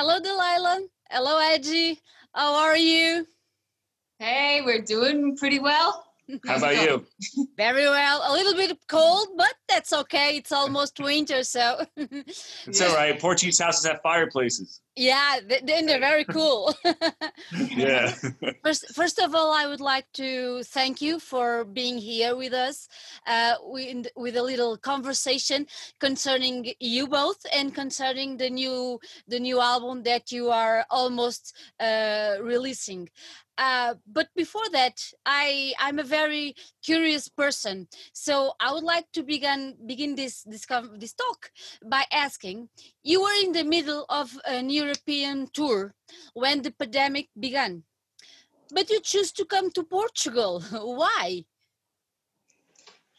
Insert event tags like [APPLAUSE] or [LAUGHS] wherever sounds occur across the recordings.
Hello, Delila. Hello, Edgey. How are you? Hey, we're doing pretty well. How about you? [LAUGHS] Very well. A little bit cold, but that's okay. It's almost winter, so. It's all right. Portuguese houses have fireplaces. Yeah, th- then they're very cool. [LAUGHS] [LAUGHS] Yeah. First, first of all, I would like to thank you for being here with us, uh, with, with a little conversation concerning you both and concerning the new the new album that you are almost uh, releasing. Uh, but before that, I I'm a very curious person, so I would like to begin begin this this this talk by asking: You were in the middle of an European tour when the pandemic began but you choose to come to Portugal. [LAUGHS] Why?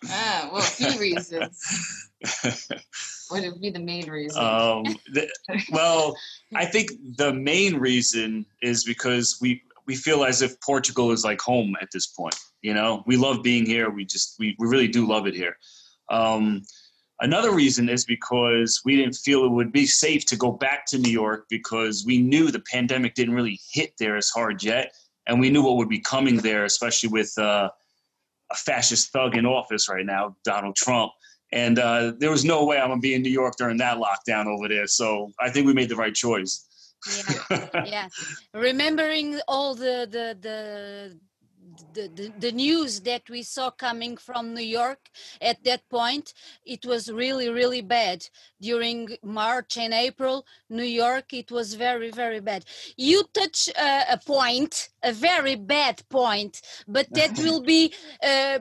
Ah, well, a few [LAUGHS] reasons. What would be the main reason? um, the, well, I think the main reason is because we we feel as if Portugal is like home at this point. You know, we love being here. We just we, we really do love it here. Um, another reason is because we didn't feel it would be safe to go back to New York because we knew the pandemic didn't really hit there as hard yet, and we knew what would be coming there, especially with uh, a fascist thug in office right now, Donald Trump. And uh, there was no way I'm gonna be in New York during that lockdown over there. So I think we made the right choice. Yeah, yeah. Remembering all the the the. The, the, the news that we saw coming from New York at that point, it was really, really bad. During March and April, New York, it was very, very bad. You touch uh, a point, a very bad point, but [LAUGHS] that will be a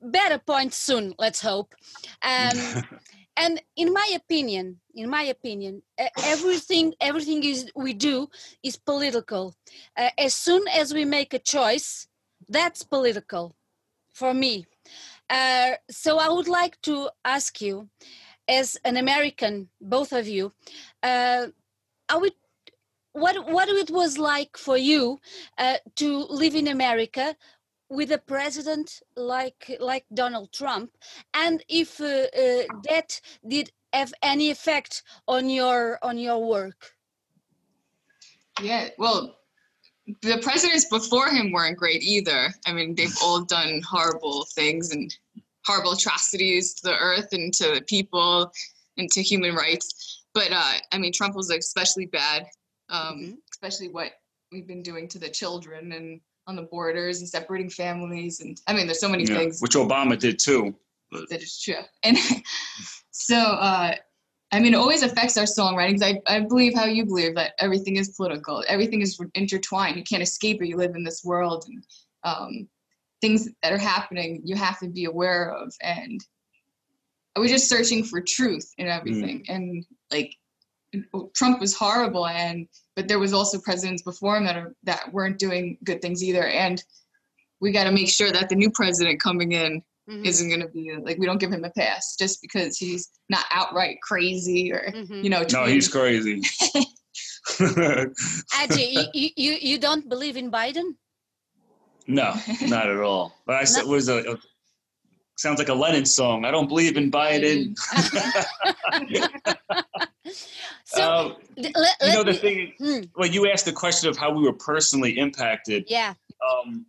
better point soon, let's hope. Um, [LAUGHS] and in my opinion in my opinion e- everything everything is we do is political uh, as soon as we make a choice that's political for me uh, so i would like to ask you as an american both of you uh, what what it was like for you uh, to live in america with a president like like Donald Trump, and if uh, uh, that did have any effect on your on your work. yeah, well, the presidents before him weren't great either. I mean, they've [SIGHS] all done horrible things and horrible atrocities to the earth and to the people and to human rights. But uh, I mean, Trump was especially bad, um, Mhm. especially what we've been doing to the children and on the borders and separating families. And I mean, there's so many Yeah, things. which Obama did too. that is true. And [LAUGHS] so, uh, I mean, it always affects our songwriting. I, I believe how you believe that everything is political. Everything is intertwined. You can't escape it. You live in this world, and um, things that are happening you have to be aware of. And I was just searching for truth in everything. And like, Trump was horrible, and but there was also presidents before him that are that weren't doing good things either. And we got to make sure that the new president coming in Mhm, isn't going to be like we don't give him a pass just because he's not outright crazy or mhm. you know No, he's crazy. [LAUGHS] [LAUGHS] Edgey, you, you- you you don't believe in Biden? no, not at all. But I said, No. was a, a sounds like a Lennon song. I don't believe in Biden. [LAUGHS] So Um, th- let, you know the me- thing. Hmm, When you asked the question of how we were personally impacted, yeah. um,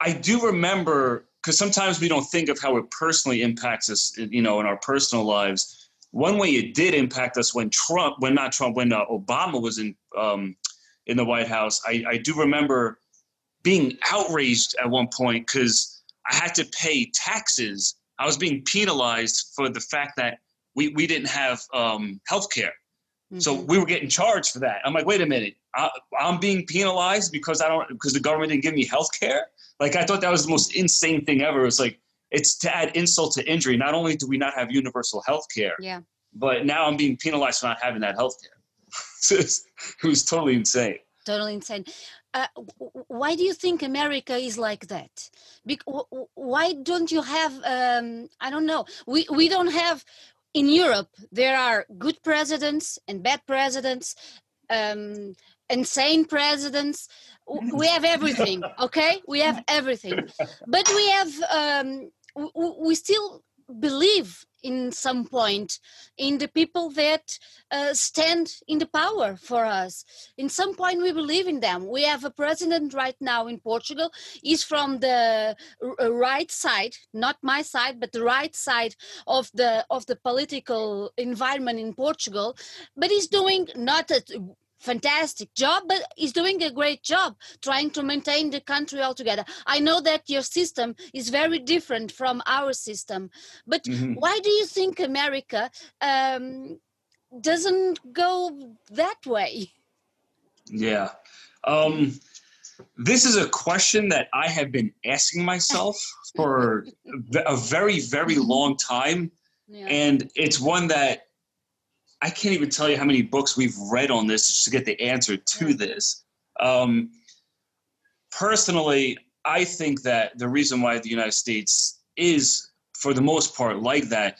I do remember because sometimes we don't think of how it personally impacts us, you know, in our personal lives. One way it did impact us when Trump, when not Trump, when uh, Obama was in um, in the White House, I, I do remember being outraged at one point because I had to pay taxes. I was being penalized for the fact that we, we didn't have um, health care. So mhm. we were getting charged for that. I'm like, wait a minute, I, I'm being penalized because I don't because the government didn't give me health care. Like I thought that was the most insane thing ever. It's like it's to add insult to injury. Not only do we not have universal health care, Yeah. but now I'm being penalized for not having that health care. [LAUGHS] it was totally insane. totally insane. Uh, why do you think America is like that? W- why don't you have? Um, I don't know. We we don't have in Europe. There are good presidents and bad presidents, um, insane presidents. We have everything. [LAUGHS] Okay, we have everything, but we have. Um, we still believe in some point in the people that uh, stand in the power for us in some point we believe in them we have a president right now in portugal he's from the right side not my side but the right side of the of the political environment in portugal but he's doing not a fantastic job, but he's doing a great job trying to maintain the country altogether. I know that your system is very different from our system, but Mhm. why do you think America um, doesn't go that way? Yeah. Um, this is a question that I have been asking myself for [LAUGHS] a very, very long time. Yeah. And it's one that I can't even tell you how many books we've read on this just to get the answer to this. Um, personally, I think that the reason why the United States is, for the most part, like that,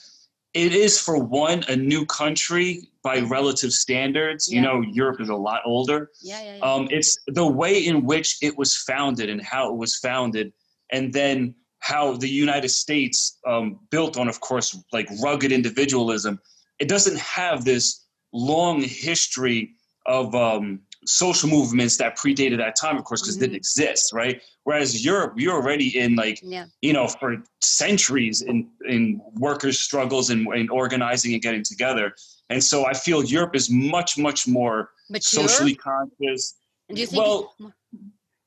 it is for one a new country by relative standards. You know, Europe is a lot older. yeah, yeah, yeah. Um, it's the way in which it was founded and how it was founded, and then how the United States um, built on, of course, like rugged individualism. It doesn't have this long history of um, social movements that predated that time, of course, because it didn't exist, right? Whereas Europe, you're already in like yeah. you know, for centuries in, in workers' struggles and, and organizing and getting together. And so I feel Europe is much, much more But socially conscious. Do you think? well,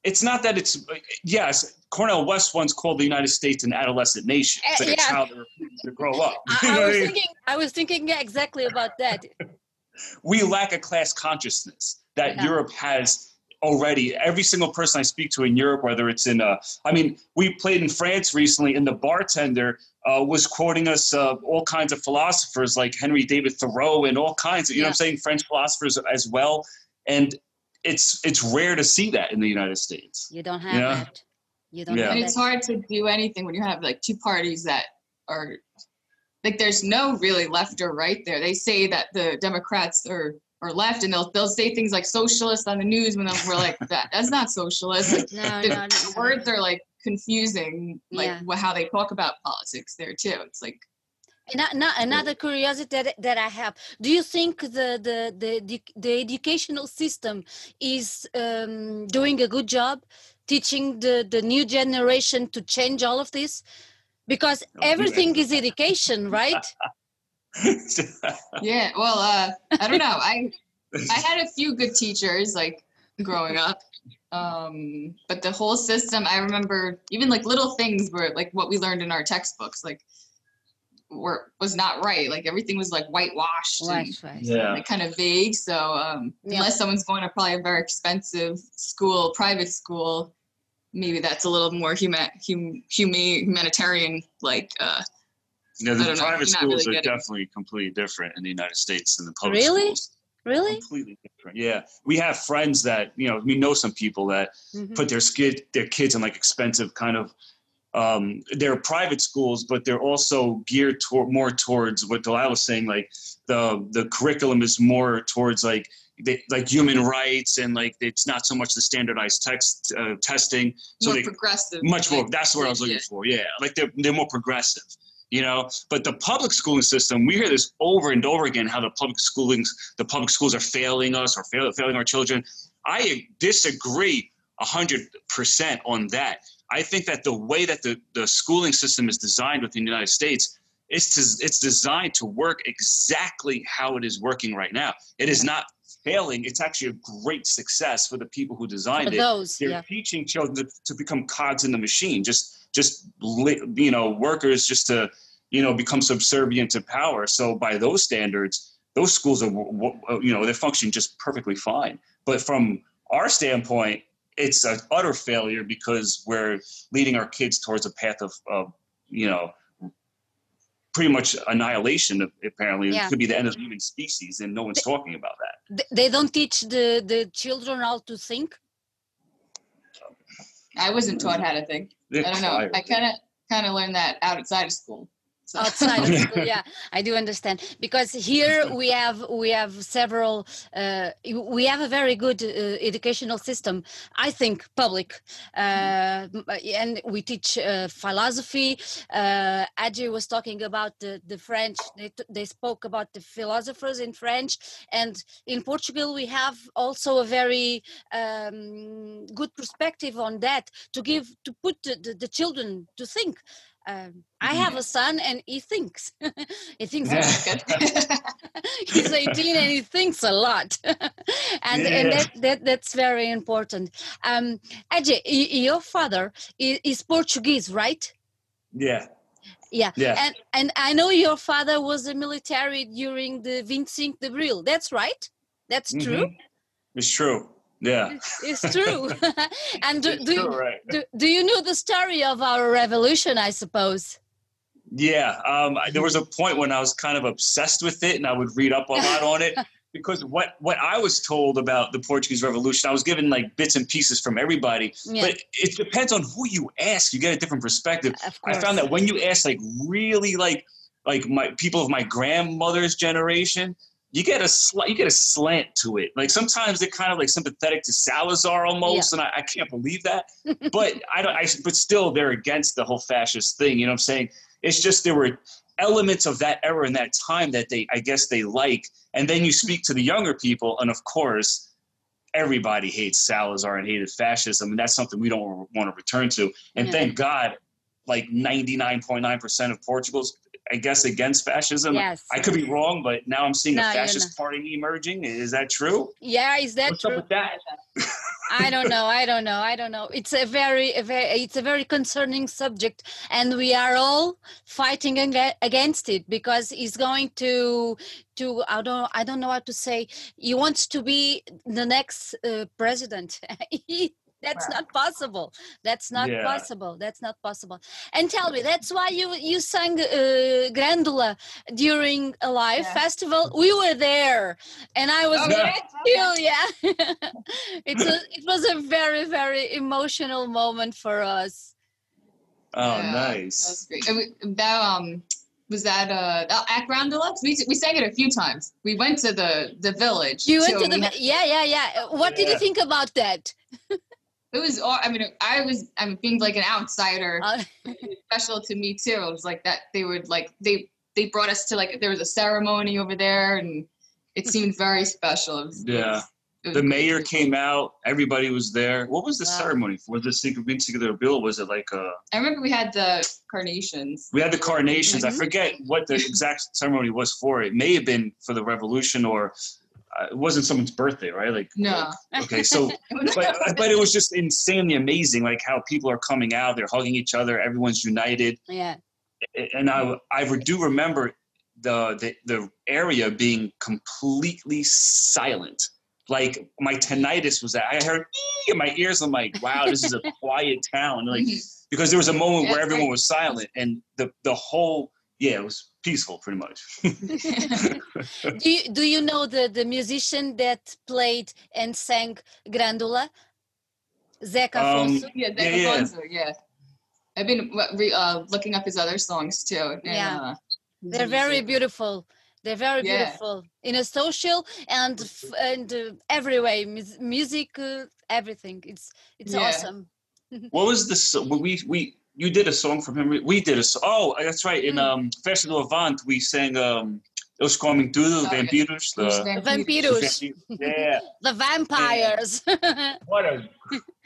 It's not that it's, yes, Cornel West once called the United States an adolescent nation. It's a yeah. child to grow up. [LAUGHS] I, I was thinking. I was thinking exactly about that. [LAUGHS] we lack a class consciousness that Yeah. Europe has already. Every single person I speak to in Europe, whether it's in, uh, I mean, we played in France recently, and the bartender uh, was quoting us uh, all kinds of philosophers like Henry David Thoreau and all kinds of, you know what I'm saying, French philosophers as well. And it's it's rare to see that in the United States. You don't have Yeah. that. You don't Yeah. have and that. it's hard to do anything when you have like two parties that are like there's no really left or right there. They say that the Democrats are are left and they'll they'll say things like socialist on the news when we're like [LAUGHS] that that's not socialist. Like, No, the no, no. words are like confusing like Yeah. wha- how they talk about politics there too. It's like And a- another curiosity that, that I have: Do you think the the the the, the educational system is um, doing a good job teaching the the new generation to change all of this? Because Don't everything is education, right? [LAUGHS] yeah, well uh I don't know. I I had a few good teachers like growing up. Um, but the whole system, I remember even like little things were like what we learned in our textbooks, like were was not right. Like everything was like whitewashed Right, and yeah. like kind of vague. So um, Yeah. unless someone's going to probably a very expensive school, private school, maybe that's a little more human, hum, humane, humanitarian. Like uh, Yeah, I the don't know. private really schools are getting- definitely completely different in the United States than the public Really? schools. Really? Really? Completely different. Yeah, we have friends that you know. We know some people that Mhm. put their skid their kids in like expensive kind of um they're private schools but they're also geared toward more towards what Delila was saying like the the curriculum is more towards like they, like human rights and like it's not so much the standardized text uh, testing so more they progressive. much more like, that's what i was looking yeah. for yeah like they're, they're more progressive you know but the public schooling system we hear this over and over again how the public schoolings the public schools are failing us or fail, failing our children i disagree 100% on that i think that the way that the, the schooling system is designed within the united states it's, des- it's designed to work exactly how it is working right now. It is not failing it's actually a great success for the people who designed For it. those, they're yeah. teaching children to, to become cogs in the machine just just you know workers just to you know become subservient to power. So by those standards those schools are you know they're functioning just perfectly fine. But from our standpoint it's an utter failure because we're leading our kids towards a path of, of you know pretty much annihilation of apparently Yeah. it could be the end of the human species and no one's talking about that They don't teach the the children how to think. I wasn't taught how to think. I don't know. I kind of kind of learned that outside of school. [LAUGHS] Outside of school yeah i do understand. Because here we have we have several uh, we have a very good uh, educational system i think public. Uh, m- and we teach uh, philosophy. Uh, Edgey was talking about the, the french. They, they spoke about the philosophers in french. And in portugal we have also a very um, good perspective on that to give to put the, the, the children to think um, I have a son and he thinks. [LAUGHS] he thinks lot. [LAUGHS] [LAUGHS] He's 18 and he thinks a lot. and and that, that that's very important. Um, Edgey, your father is, Portuguese, right? yeah. Yeah. Yeah. And and I know your father was a military during the 25 de Abril. That's right? That's true? Mhm. It's true. Yeah. It's true. [LAUGHS] [LAUGHS] and do, It's do, true, right. do, do you know the story of our revolution, I suppose? Yeah, um, I- there was a point when I was kind of obsessed with it, and I would read up a lot on it [LAUGHS] because what what I was told about the Portuguese Revolution, I was given like bits and pieces from everybody. Yeah. But it depends on who you ask. You get a different perspective. I found that when you ask like really like like my people of my grandmother's generation, you get a sl- you get a slant to it. Like sometimes they're kind of like sympathetic to Salazar almost, and I, I can't believe that. [LAUGHS] but I don't. I but still they're against the whole fascist thing. You know what I'm saying? It's just there were elements of that era and that time that they I guess they like, and then you speak to the younger people, and of course. Everybody hates Salazar and hated fascism, and that's something we don't want to return to. And Yeah. thank God, like 99.9% of Portugal's, I guess, against fascism. Yes. I could be wrong, but now I'm seeing No, a fascist party emerging. Is that true? Yeah, is that What's true? up with that? I don't know. I don't know. I don't know. It's a very, a very, it's a very concerning subject, and we are all fighting against it because he's going to, to I don't, I don't know how to say. He wants to be the next uh, president. [LAUGHS] He- that's Wow. not possible. That's not Yeah. possible. That's not possible. And tell me, that's why you you sang uh, Grândola during a live Yeah. festival. We were there, and I was Oh, very yeah? Still, [LAUGHS] yeah. it's a, it was a very, very emotional moment for us. Oh, Yeah, nice. That's great. That um was that uh that at Ground Deluxe? We we sang it a few times. We went to the the village. You went too, to the had- yeah, yeah, yeah. What did you think about that? [LAUGHS] it was all I mean I was I'm being like an outsider. Uh, [LAUGHS] special to me too. It was like that they would like they they brought us to like there was a ceremony over there and it [LAUGHS] seemed very special. It was- Yeah. was- it was The great. mayor came out. Everybody was there. What was the Wow. ceremony for the Secret Secret Bill? Was it like uh I remember we had the carnations. We had the carnations. I Mhm. forget what the exact ceremony was for. It may have been for the revolution, or Uh, it wasn't someone's birthday, right? Like No. Okay, so [LAUGHS] but [LAUGHS] but it was just insanely amazing, like how people are coming out. They're hugging each other. Everyone's united. yeah, and I I do remember the the the area being completely silent. Like my tinnitus was that I heard in my ears. I'm like, wow, this is a [LAUGHS] quiet town. Like because there was a moment Yeah, where everyone was silent, and the the whole yeah, it was peaceful pretty much. [LAUGHS] [LAUGHS] do you do you know the the musician that played and sang Grândola? Zeca Um, Afonso. yeah, Yeah, Zach yeah. Alfonso, yeah. I've been re, uh, looking up his other songs too. and, Yeah. uh, They're very music. beautiful. They're very Yeah. beautiful in a social and f- and uh, every way, mus- music, uh, everything. It's it's Yeah. awesome. [LAUGHS] what was this? We we you did a song from him. We did a song. Oh, that's right. In Mm. um Festival Avant, we sang um Os Coming Tudo, yeah. Vampiros. Who's The, Van Vampiros. yeah. The vampires. [LAUGHS] What a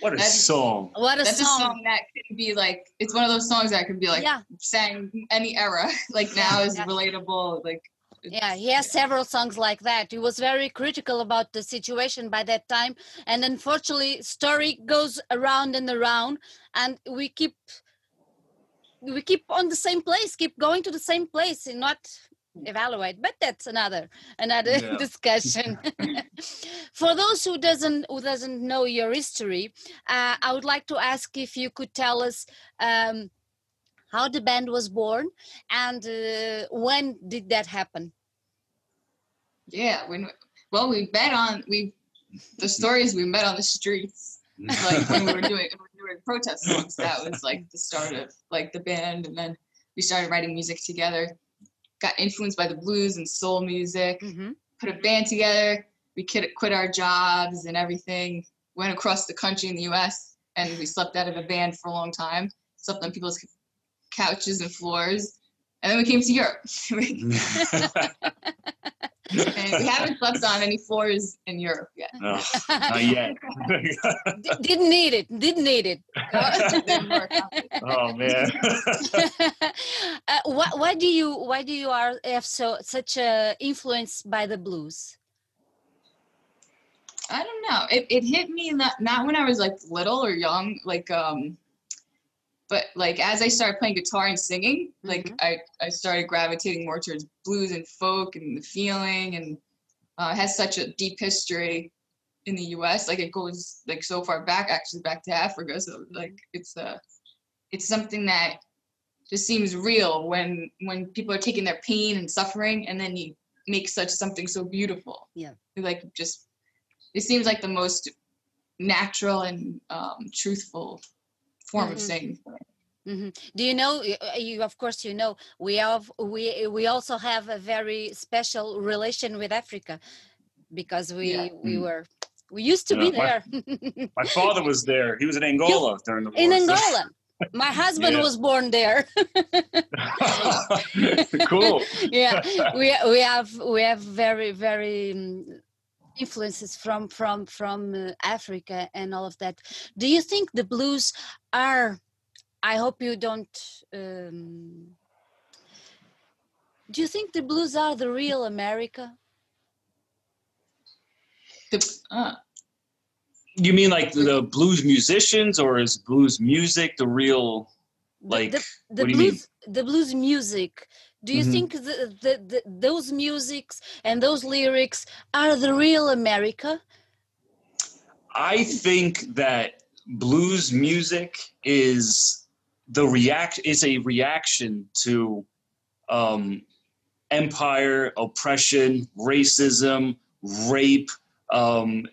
what a That's- song. what a That's song. a song that can be like it's one of those songs that can be like yeah, sang any era. [LAUGHS] Like now is Yeah. relatable. Like yeah. He has several songs like that. He was very critical about the situation by that time, and unfortunately, story goes around and around, and we keep we keep on the same place, keep going to the same place, and not evaluate. But that's another another Yeah. [LAUGHS] discussion. [LAUGHS] For those who doesn't who doesn't know your history, uh, I would like to ask if you could tell us. Um, how the band was born and uh, when did that happen yeah, when well we met on we the story is we met on the streets. [LAUGHS] Like when we were doing when we were doing protest songs. That was like the start of like the band and then we started writing music together. Got influenced by the blues and soul music. hmm Put a band together. We quit, quit our jobs and everything. Went across the country in the U.S. and we slept out of a van for a long time. Slept on people's couches and floors. And then we came to Europe. [LAUGHS] [LAUGHS] [LAUGHS] and we haven't slept on any floors in Europe yet. no, not [LAUGHS] yet. [LAUGHS] D- didn't need it. Didn't need it. [LAUGHS] Didn't work out. oh man. uh, why, why do you why do you are have so such a influence by the blues? I don't know. It, it hit me not not when I was like little or young, like um but like as I started playing guitar and singing, like I, I started gravitating more towards blues and folk and the feeling and uh, it has such a deep history in the US. Like it goes like so far back actually back to Africa. So like it's uh it's something that just seems real when when people are taking their pain and suffering and then you make such something so beautiful. Yeah. Like just it seems like the most natural and um, truthful form of Mhm. saying. hmm Do you know? uh, You of course you know. We have we we also have a very special relation with Africa, because we Yeah. we Mm. were we used to be Yeah, my- there My father was there. He was in [LAUGHS] Angola during the war. in so- Angola. My husband Yeah. was born there. [LAUGHS] cool. [LAUGHS] yeah, we we have we have very very um, influences from from from uh, Africa and all of that. Do you think the blues are? I hope you don't. Um, do you think the blues are the real America? The, uh, You mean like the blues musicians, or is blues music the real? Like, the, the what do you mean? blues the blues music do you Mhm. think the, the, the those musics and those lyrics are the real america I think that blues music is the react is a reaction to um, empire, oppression, racism, rape, um,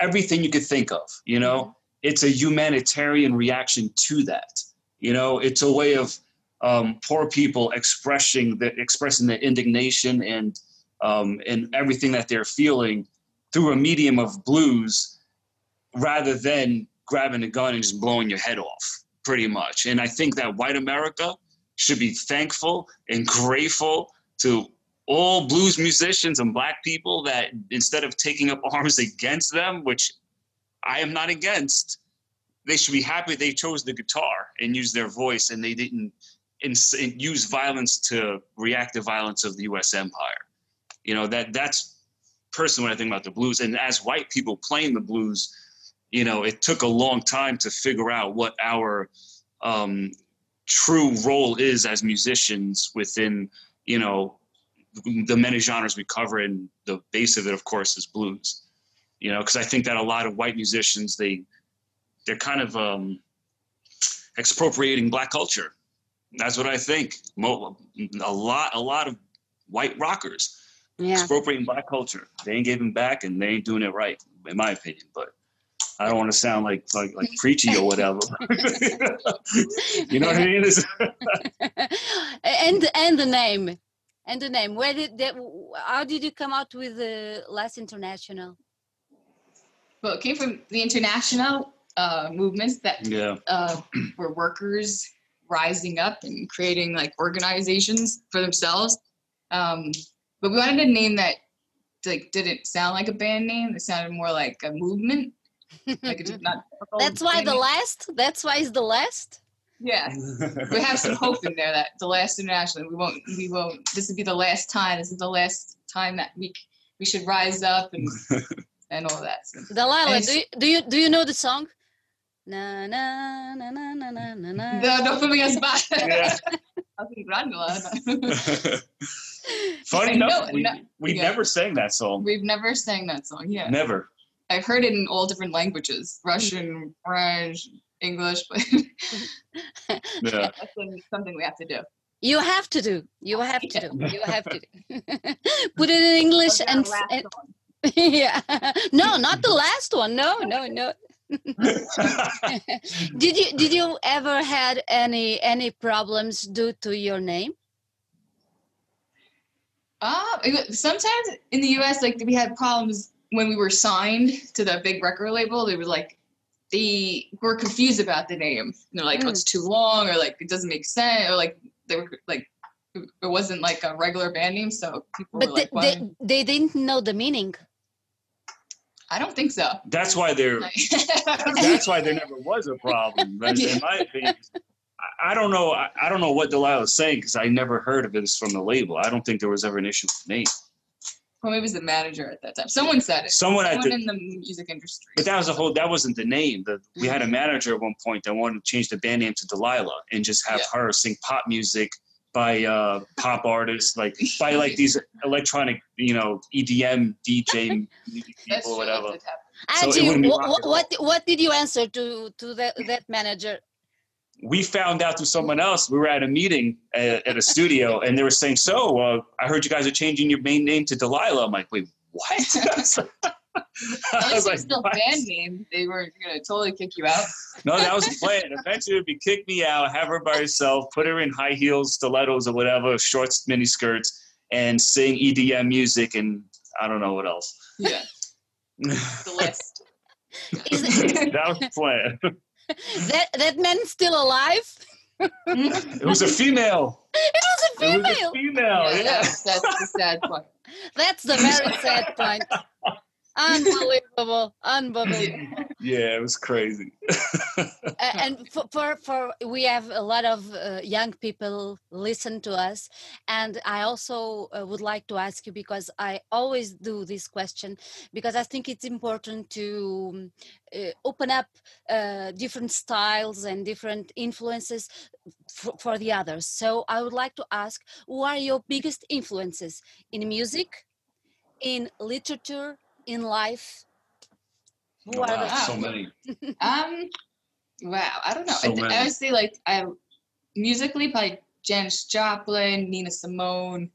everything you could think of. You know, it's a humanitarian reaction to that. You know, it's a way of um, poor people expressing the expressing their indignation and um, and everything that they're feeling through a medium of blues rather than grabbing a gun and just blowing your head off, pretty much. And I think that white America should be thankful and grateful to all blues musicians and black people that instead of taking up arms against them, which I am not against, they should be happy they chose the guitar and used their voice and they didn't ins- use violence to react to violence of the U.S. empire. You know that that's personally what I think about the blues. And as white people playing the blues, you know, it took a long time to figure out what our um, true role is as musicians within, you know, the many genres we cover. And the base of it, of course, is blues. You know, because I think that a lot of white musicians they they're kind of um, expropriating black culture. That's what I think. Mo- A lot, a lot of white rockers yeah expropriating black culture. They ain't giving back, and they ain't doing it right, in my opinion. But I don't want to sound like like, like preachy or whatever. [LAUGHS] you know what I mean? [LAUGHS] And and the name and the name where did that how did you come out with the last international well, it came from the international uh, movements that yeah, uh, were workers rising up and creating like organizations for themselves. Um, but we wanted a name that like didn't sound like a band name. It sounded more like a movement. Like it's not. [LAUGHS] that's why the name. last that's why it's the last Yeah, [LAUGHS] we have some hope in there that the last international. We won't. We won't. This would be the last time. This is the last time that we we should rise up and [LAUGHS] and all that. So. Delila And do you, do you do you know the song Na na na na na na na na. The filming is bad. [LAUGHS] Yeah. I'll be Granola. Funny enough, no, we, no, we yeah. never sang that song. We've never sang that song. Yeah. Never. I've heard it in all different languages: Russian, French, English. But yeah. [LAUGHS] [LAUGHS] yeah, that's something we have to do. You have to do. You have to do. You have to do. Put it in English and, and yeah. No, not the last one. No, no, no. [LAUGHS] did you did you ever had any any problems due to your name? Uh, sometimes in the US, like we had problems when we were signed to the big record label. They were like, they were confused about the name. And they're like, oh, it's too long, or like it doesn't make sense, or like they were like, it wasn't like a regular band name. So people But were like, they, they didn't know the meaning. I don't think so. That's why there. [LAUGHS] That's why there never was a problem. [LAUGHS] That's- In my opinion, I, don't know. I, I don't know what Delila's saying because I never heard of this from the label. I don't think there was ever an issue with the name. well, maybe it was the manager at that time. Someone said it. Someone Someone in the music industry. but that was a whole. That wasn't the name. The, we had a mm-hmm. manager at one point that wanted to change the band name to Delila and just have her sing pop music by uh, pop artists, like by like these electronic, you know, E EDM DJ [LAUGHS] people, whatever. that. So it Edgey, wouldn't be wha- rock wha- and roll. what what did you answer to to that that manager? we found out through someone else. We were at a meeting at, at a studio, and they were saying, "So, uh, I heard you guys are changing your main name to Delila." I'm like, "Wait, what?" [LAUGHS] At I least was they're like, still "What?" band name. They were gonna totally kick you out. "No, that was the [LAUGHS] plan. Eventually, it'd be kick me out, have her by herself, put her in high heels, stilettos, or whatever, shorts, mini skirts, and sing EDM music, and I don't know what else." Yeah, [LAUGHS] the list. [LAUGHS] That was the plan. that that man still alive? It was a female. It was a It was a female. female. yeah, Yeah. That's, that's the sad part. That's the very sad point. Unbelievable, unbelievable. [LAUGHS] Yeah, it was crazy. [LAUGHS] A- and for, for for we have a lot of uh, young people listen to us. And i also uh, would like to ask you because i always do this question because i think it's important to um, uh, open up uh, different styles and different influences for, for the others. So i would like to ask who are your biggest influences? In music? In literature in life who are Wow, so many. [LAUGHS] Um, wow, I don't know. So I, th- I would say like I musically probably Janis Joplin, Nina Simone.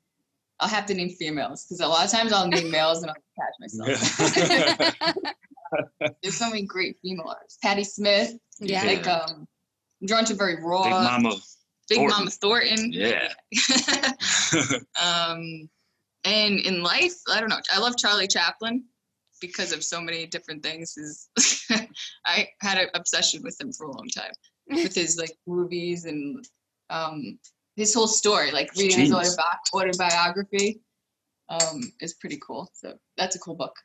I'll have to name females because a lot of times I'll name males and I'll catch myself. [LAUGHS] There's so many great female artists. Patti Smith, yeah like um, I'm drawn to very raw. Big Mama. Big Thornton. Mama Thornton. Yeah. [LAUGHS] um, and in life, I don't know. I love Charlie Chaplin because of so many different things. His, [LAUGHS] I had an obsession with him for a long time with his like movies and um, his whole story. Like reading his autobi- autobiography um, is pretty cool. So that's a cool book.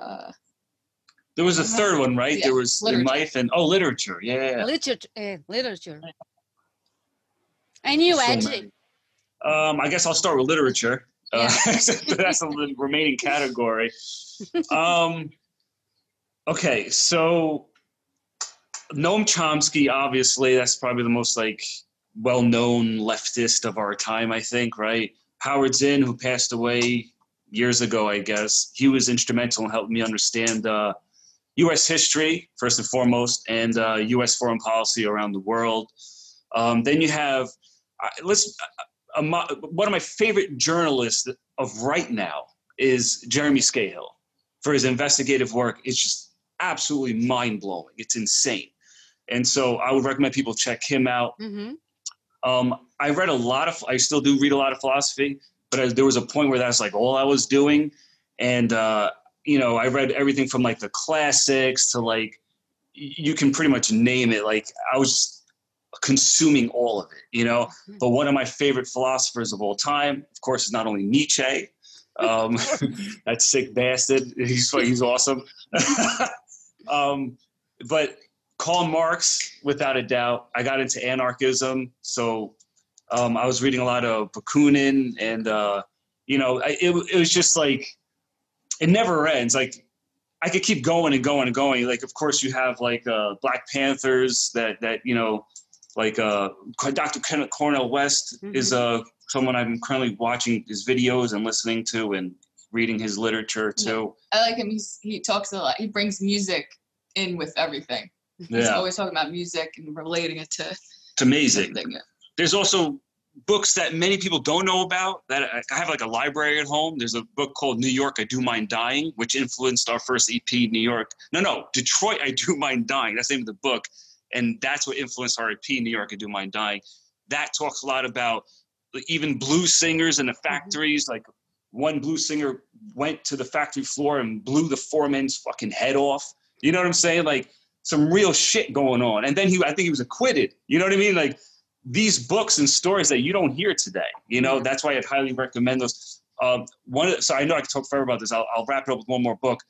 Uh, There was a third one, right? Yeah, There was in literature. life and oh, literature. Yeah. literature uh, literature and you So Edgey. Um, I guess I'll start with literature. Uh, [LAUGHS] that's the remaining category. Um, okay, so Noam Chomsky, obviously, that's probably the most like well-known leftist of our time, I think, right? Howard Zinn, who passed away years ago, I guess, he was instrumental in helping me understand uh, U.S. history first and foremost, and uh, U.S. foreign policy around the world. Um, then you have I let's a, mo- one of my favorite journalists of right now is Jeremy Scahill for his investigative work. It's just absolutely mind blowing. It's insane, and so I would recommend people check him out. hmm Um, I read a lot of, I still do read a lot of philosophy, but I, there was a point where that's like all I was doing. And, uh, you know, I read everything from like the classics to like, you can pretty much name it. Like I was just consuming all of it, you know. But one of my favorite philosophers of all time, of course, is not only Nietzsche, um, [LAUGHS] that sick bastard. He's, he's awesome. [LAUGHS] um, but Karl Marx, without a doubt. I got into anarchism, so um, I was reading a lot of Bakunin, and uh, you know, I, it, it was just like it never ends. Like I could keep going and going and going. Like, of course, you have like uh, Black Panthers that that you know, like uh, Dr. Ken- Cornel West is uh, someone I'm currently watching his videos and listening to and reading his literature too. I like him. He's, he talks a lot. He brings music in with everything. He's Yeah, always talking about music and relating it to it's amazing. something. There's also books that many people don't know about that I I have like a library at home. There's a book called New York, I Do Mind Dying, which influenced our first EP, New York. No, no, Detroit, I Do Mind Dying. That's the name of the book. And that's what influenced our EP, New York, I Do Mind Dying. That talks a lot about even blues singers in the factories. Like one blues singer went to the factory floor and blew the foreman's fucking head off. You know what I'm saying? Like some real shit going on. And then he, I think he was acquitted. You know what I mean? Like these books and stories that you don't hear today. You know, Yeah. that's why I'd highly recommend those. Um, one, so I know I could talk forever about this. I'll, I'll wrap it up with one more book.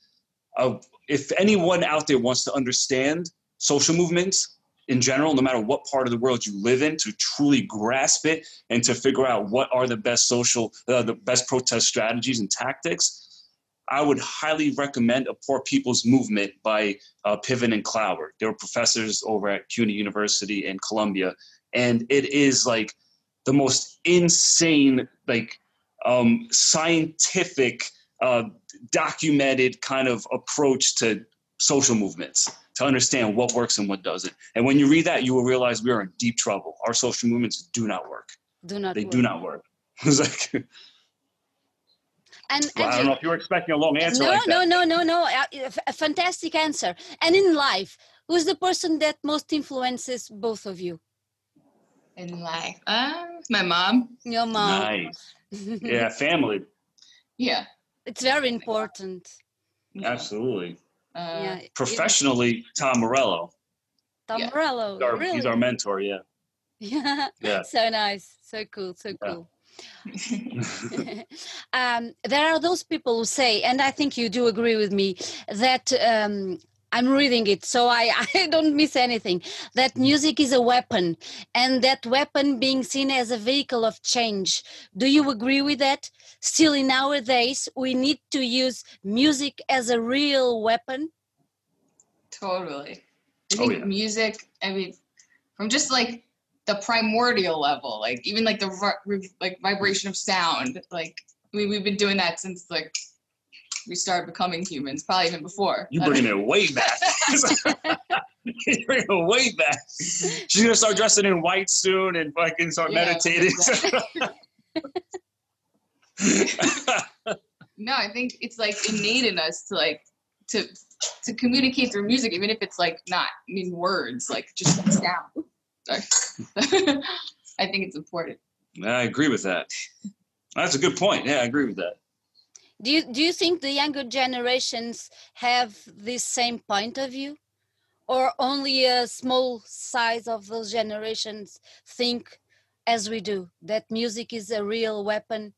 Uh, if anyone out there wants to understand social movements in general, no matter what part of the world you live in, to truly grasp it and to figure out what are the best social, uh, the best protest strategies and tactics, I would highly recommend A Poor People's Movement by uh, Piven and Cloward. They were professors over at CUNY University in Columbia, and it is like the most insane, like um, scientific, uh, documented kind of approach to social movements to understand what works and what doesn't. And when you read that, you will realize we are in deep trouble. Our social movements do not work. Do not. They work. do not work. [LAUGHS] It's like, And, well, I don't know if you were expecting a long answer no, like that. no, no, no, no. A, a fantastic answer. And in life, who's the person that most influences both of you? in life. Uh, my mom. Your mom. Nice. [LAUGHS] Yeah, family. Yeah. it's very important. yeah. Absolutely. Uh, yeah. Professionally, Tom Morello. Tom yeah. Morello. He's our, really? he's our mentor, yeah. yeah. [LAUGHS] Yeah. So nice. So cool. So Yeah. cool. [LAUGHS] [LAUGHS] um, there are those people who say, and I think you do agree with me, that um, I'm reading it, so I, [LAUGHS] I don't miss anything. That mm. music is a weapon, and that weapon being seen as a vehicle of change. Do you agree with that? Still, in our days, we need to use music as a real weapon. Totally. I Oh, think yeah. music, I mean, from just like the primordial level, like even like the like vibration of sound, like I mean, we've been doing that since like we started becoming humans, probably even before. You bringing it way back. [LAUGHS] you bringing it way back. She's gonna start dressing in white soon and fucking start Yeah, meditating. [LAUGHS] no, I think it's like innate in us to like to to communicate through music, even if it's like not I mean words, like just sound. Sorry. [LAUGHS] I think it's important. I agree with that. That's a good point. Yeah, I agree with that. Do you do you think the younger generations have this same point of view, or only a small size of those generations think as we do that music is a real weapon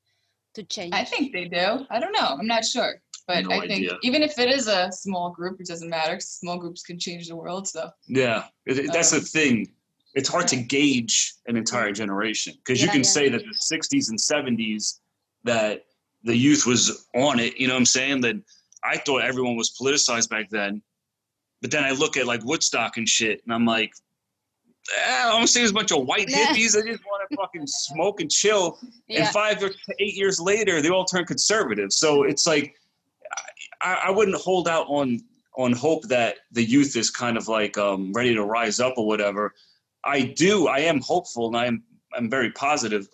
to change? I think they do. I don't know. I'm not sure. But No I think idea. even if it is a small group, it doesn't matter. Small groups can change the world. So Yeah, it, it- that's the Um, thing. It's hard to gauge an entire generation because you can yeah. say that the 60s and 70s that the youth was on it. You know what I'm saying? That I thought everyone was politicized back then, but then I look at like Woodstock and shit, and I'm like, eh, I'm gonna see there's a bunch of white hippies that just want to fucking smoke and chill. And five or eight years later, they all turn conservative. So it's like I, I wouldn't hold out on on hope that the youth is kind of like um, ready to rise up or whatever. I do. I am hopeful, and I am I'm very positive.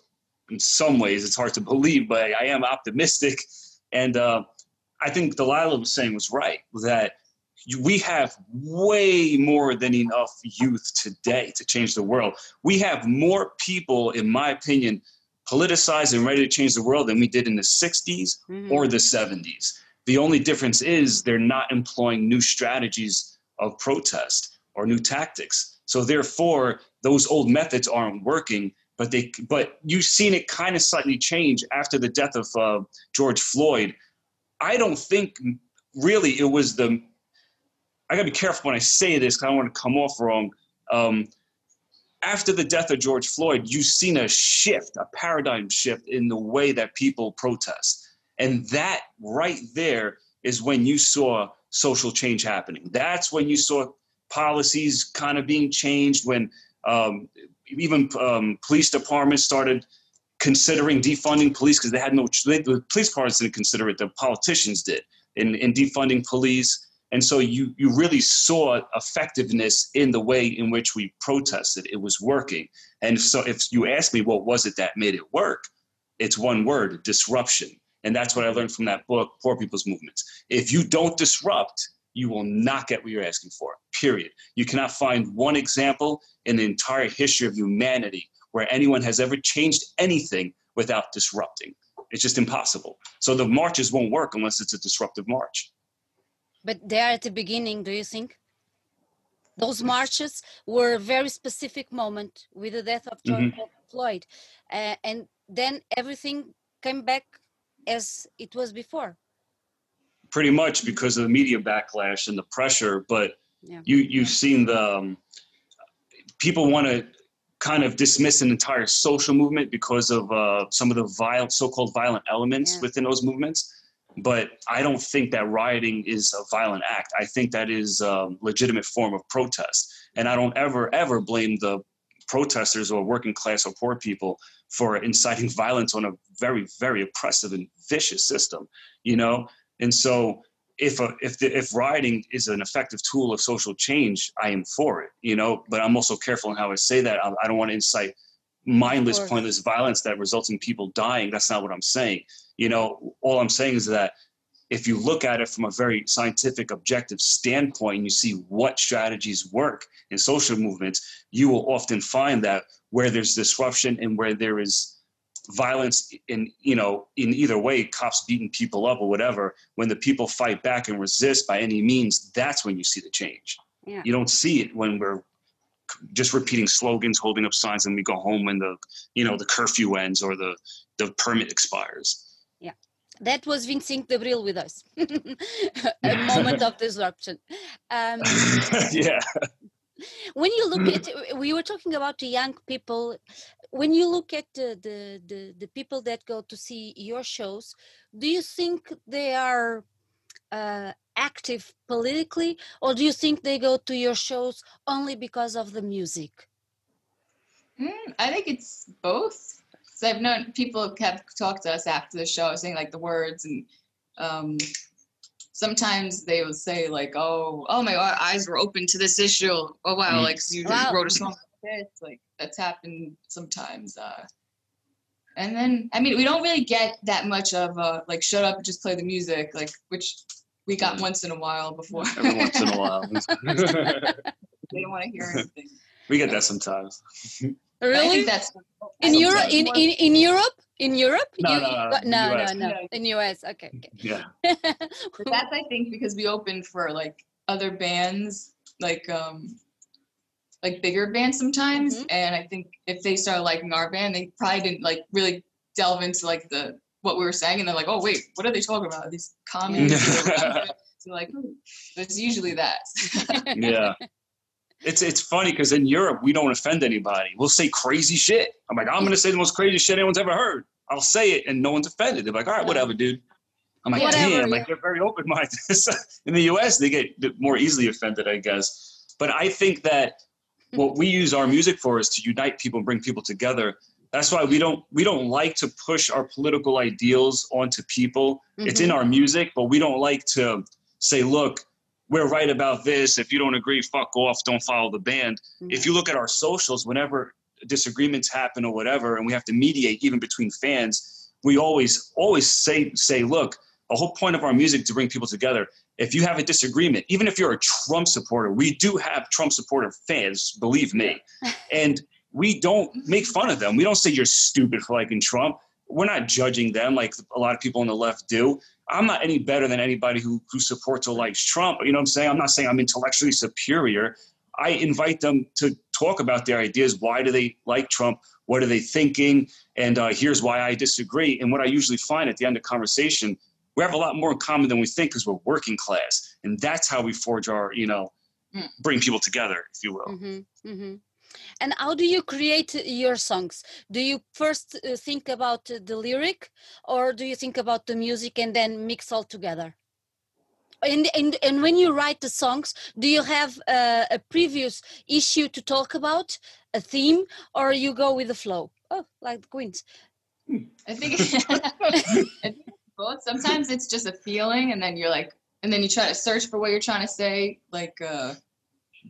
In some ways, it's hard to believe, but I am optimistic. And uh, I think Delila was saying was right that we have way more than enough youth today to change the world. We have more people, in my opinion, politicized and ready to change the world than we did in the 60s Mhm. or the 70s. The only difference is they're not employing new strategies of protest or new tactics. So therefore, those old methods aren't working. But they, but you've seen it kind of slightly change after the death of uh, George Floyd. I don't think really it was the. I gotta be careful when I say this because I don't want to come off wrong. Um, after the death of George Floyd, you've seen a shift, a paradigm shift in the way that people protest. And that right there is when you saw social change happening. That's when you saw policies kind of being changed, when um, even um, police departments started considering defunding police because they had no, they, the police departments didn't consider it, the politicians did in, in defunding police. And so you you really saw effectiveness in the way in which we protested. It was working. And so if you ask me what was it that made it work, it's one word, disruption. And that's what I learned from that book, Poor People's Movements. If you don't disrupt, you will not get what you're asking for, period. You cannot find one example in the entire history of humanity where anyone has ever changed anything without disrupting. It's just impossible. So the marches won't work unless it's a disruptive march. But there at the beginning, do you think? Those marches were a very specific moment with the death of George Mhm. Floyd. Uh, and then everything came back as it was before. Pretty much because of the media backlash and the pressure. But Yeah. you you've seen the um, people want to kind of dismiss an entire social movement because of uh, some of the violent, so-called violent elements Yeah. within those movements. But I don't think that rioting is a violent act. I think that is a legitimate form of protest, and I don't ever ever blame the protesters or working class or poor people for inciting [LAUGHS] violence on a very very oppressive and vicious system. You know, and so if a, if the, if rioting is an effective tool of social change, I am for it. You know, but I'm also careful in how I say that. I, I don't want to incite mindless, pointless violence that results in people dying. That's not what I'm saying. You know, all I'm saying is that if you look at it from a very scientific, objective standpoint, and you see what strategies work in social movements, you will often find that where there's disruption and where there is violence in you know in either way cops beating people up or whatever when the people fight back and resist by any means that's when you see the change Yeah. you don't see it when we're just repeating slogans holding up signs and we go home when the you know the curfew ends or the the permit expires yeah That was Vincent de Bril with us. [LAUGHS] a moment of disruption. Um, [LAUGHS] yeah when you look at we were talking about the young people when you look at the, the the the people that go to see your shows do you think they are uh, active politically or do you think they go to your shows only because of the music Mm, I think it's both. So I've known people have talked to us after the show, saying like the words, and um, sometimes they will say like, "Oh, oh my eyes were open to this issue. Oh wow, Mm. like you Wow. wrote a song like this." Like that's happened sometimes. Uh, and then I mean, we don't really get that much of uh, like "shut up and just play the music," like which we got once in a while before. [LAUGHS] every once in a while [LAUGHS] [LAUGHS] they don't want to hear anything. we get that sometimes I really think that's in europe in, in in europe in europe No, You- no, no, in no US. no no in us okay, okay. yeah that's I think because we opened for like other bands, like um like bigger bands sometimes. Mhm. And I think if they started liking our band, they probably didn't like really delve into like the what we were saying and they're like, oh wait, what are they talking about? These comments. [LAUGHS] So like "Hmm, it's usually that. [LAUGHS] yeah it's it's funny because in europe we don't offend anybody we'll say crazy shit i'm like i'm gonna say the most crazy shit anyone's ever heard i'll say it and no one's offended they're like all right whatever dude i'm like Whatever, damn yeah. like they're very open-minded [LAUGHS] in the us they get more easily offended i guess but i think that what we use our music for is to unite people and bring people together. That's why we don't we don't like to push our political ideals onto people. It's in Mhm. our music but we don't like to say look we're right about this. If you don't agree fuck off. Don't follow the band. If you look at our socials whenever disagreements happen or whatever and we have to mediate even between fans we always always say say look the whole point of our music to bring people together if you have a disagreement even if you're a trump supporter we do have trump supporter fans believe me [LAUGHS] and we don't make fun of them we don't say you're stupid for liking trump we're not judging them like a lot of people on the left do i'm not any better than anybody who, who supports or likes trump you know what i'm saying i'm not saying i'm intellectually superior I invite them to talk about their ideas. Why do they like Trump? What are they thinking? And uh, here's why I disagree. And what I usually find at the end of conversation, we have a lot more in common than we think because we're working class, and that's how we forge our, you know, Mm. bring people together, if you will. hmm hmm And how do you create uh, your songs? Do you first uh, think about uh, the lyric, or do you think about the music and then mix all together? And and and when you write the songs, do you have uh, a previous issue to talk about, a theme, or you go with the flow? Oh, like the Queens. I think, [LAUGHS] I think it's both. Sometimes it's just a feeling, and then you're like, and then you try to search for what you're trying to say. Like, uh,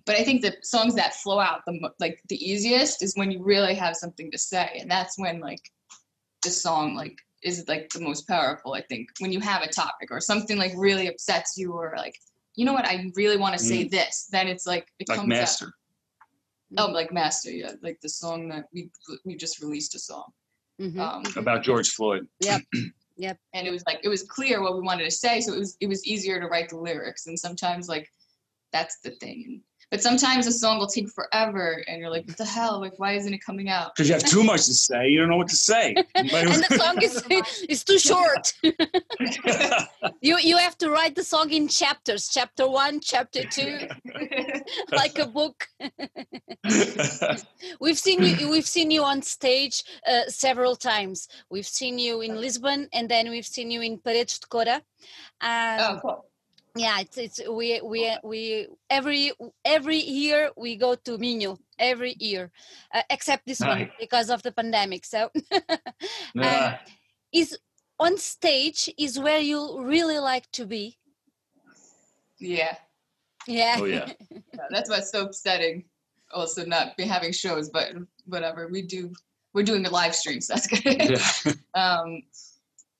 but I think the songs that flow out the like the easiest is when you really have something to say, and that's when like the song like is like the most powerful. I think when you have a topic or something like really upsets you, or like you know what I really want to say this, then it's like it like comes out. Master. Oh, like Master, yeah, like the song that we we just released a song. Mhm. Um, about George Floyd. [CLEARS THROAT] and it was like it was clear what we wanted to say, so it was it was easier to write the lyrics. And sometimes like that's the thing. But sometimes a song will take forever, and you're like, what the hell? Like, why isn't it coming out? Because you have too much to say, you don't know what to say. [LAUGHS] and the song is is [LAUGHS] too short. [LAUGHS] you you have to write the song in chapters. Chapter one, chapter two, like a book. We've seen you. We've seen you on stage uh, several times. We've seen you in Lisbon, and then we've seen you in Paredes de Coura. Um, oh, cool. Yeah, it's it's we we we every every year we go to Minho every year, uh, except this one because of the pandemic. So, [LAUGHS] Yeah. is on stage is where you really like to be. Yeah. Yeah. Oh yeah. [LAUGHS] Yeah, that's what's so upsetting. Also, not be having shows, but whatever we do, we're doing the live streams so that's good. yeah. [LAUGHS] um,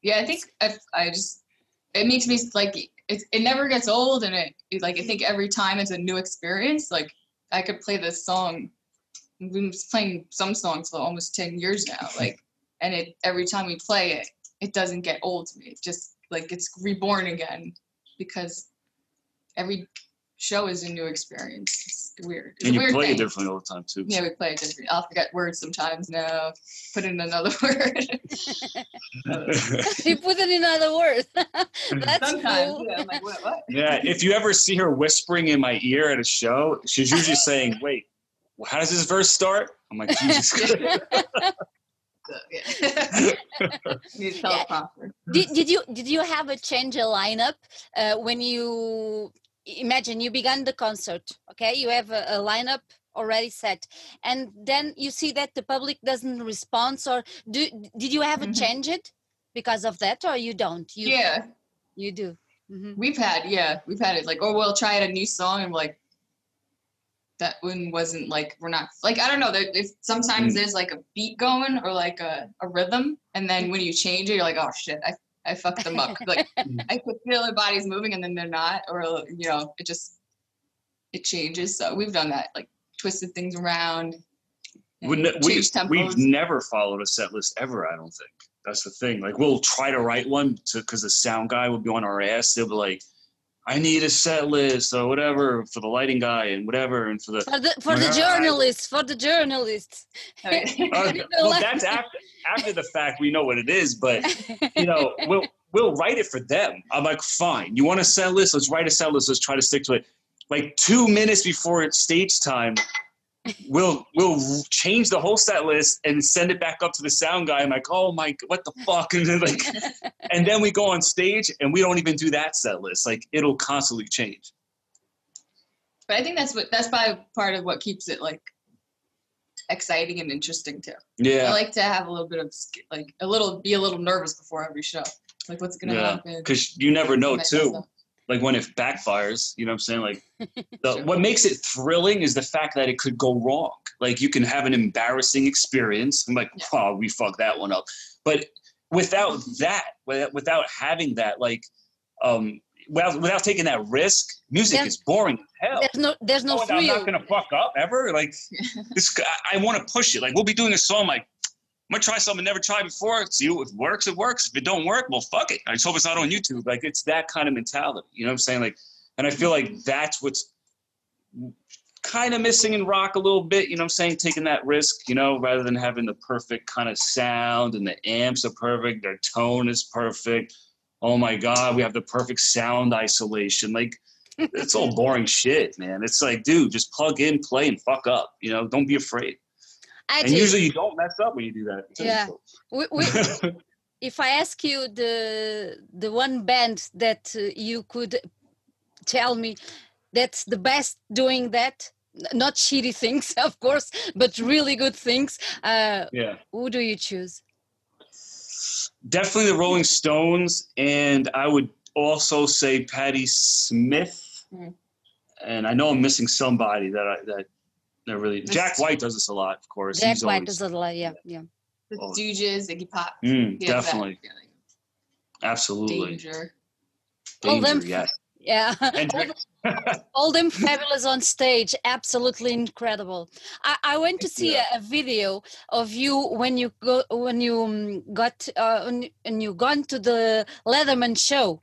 yeah, I think I, I just it makes me like it. It never gets old, and it, it like I mm-hmm. think every time it's a new experience. Like I could play this song. We've been playing some songs for almost ten years now. [LAUGHS] Like, and it every time we play it, it doesn't get old to me. It just like it's reborn again because every show is a new experience. It's weird. It's And you weird play thing. it differently all the time too. Yeah, we play it differently. I'll forget words sometimes now. [LAUGHS] Put in another word. you put it in other words. [LAUGHS] That's sometimes. cool. Yeah, I'm like, what? what? yeah. If you ever see her whispering in my ear at a show, she's usually saying, "Wait, how does this verse start?" I'm like, Jesus [LAUGHS] Christ. So, yeah. Need a teleprompter. did, did you did you have a change of lineup uh, when you imagine you began the concert okay you have a, a lineup already set and then you see that the public doesn't respond or do did you have Mhm. change it because of that or you don't you Yeah, you do Mhm. we've had yeah we've had it like oh we'll try out a new song and we're like that one wasn't like we're not like I don't know there, if sometimes Mm. there's like a beat going or like a, a rhythm and then when you change it you're like oh shit I I fucked them up like [LAUGHS] Mm. I could feel their bodies moving and then they're not or you know it just it changes so we've done that like twisted things around We, we, we've never followed a set list ever. I don't think that's the thing. Like we'll try to write one because the sound guy will be on our ass. They'll be like, "I need a set list or whatever for the lighting guy and whatever and for the." for the for the journalists for the journalists [LAUGHS] Okay. Uh, well, that's after after the fact. We know what it is, but you know, [LAUGHS] we'll we'll write it for them. I'm like, fine. You want a set list? Let's write a set list. Let's try to stick to it. Like two minutes before it's stage time, we'll we'll change the whole set list and send it back up to the sound guy. I'm like, oh my, g- what the fuck? [LAUGHS] And then like, and then we go on stage and we don't even do that set list. Like it'll constantly change. But I think that's what that's probably part of what keeps it like exciting and interesting too. Yeah. I like to have a little bit of like a little be a little nervous before every show. Like what's gonna Yeah, happen? because you never know too. like when it backfires, you know what I'm saying? Like [LAUGHS] the, Sure. what makes it thrilling is the fact that it could go wrong. Like you can have an embarrassing experience. I'm like, Yeah. oh, we fucked that one up. But without that, without, without having that, like, um, without, without taking that risk, music Then- is boring as hell. there's no there's no Oh, I'm not gonna fuck up ever. Like [LAUGHS] this, I, I want to push it. Like we'll be doing a song. Like I'm gonna try something I never tried before. See if it works, it works. If it don't work, well, fuck it. I just hope it's not on YouTube. Like it's that kind of mentality. You know what I'm saying? Like, and I feel like that's what's kind of missing in rock a little bit. You know what I'm saying? Taking that risk. You know, rather than having the perfect kind of sound and the amps are perfect, their tone is perfect. Oh my God, we have the perfect sound isolation. Like it's all boring shit, man. It's like, dude, just plug in, play, and fuck up. You know, don't be afraid. I And do. usually you don't mess up when you do that. too, Yeah. so. we, we, [LAUGHS] if I ask you the the one band that uh, you could tell me that's the best doing that, not shitty things, [LAUGHS] of course, but really good things, uh, yeah. who do you choose? Definitely the Rolling Stones, and I would also say Patti Smith, Mm. and I know I'm missing somebody that I that that really. This- Jack White does this a lot, of course. Jack He's White always- is a lot, yeah, yeah. The Oh. Stooges, Iggy Pop. Mm, definitely, absolutely. Danger. All them- Danger, yes. [LAUGHS] Yeah, And all, the- [LAUGHS] all them fabulous on stage, absolutely incredible. I, I went to see a, a video of you when you go when you um, got uh, when, you gone to the Letterman show.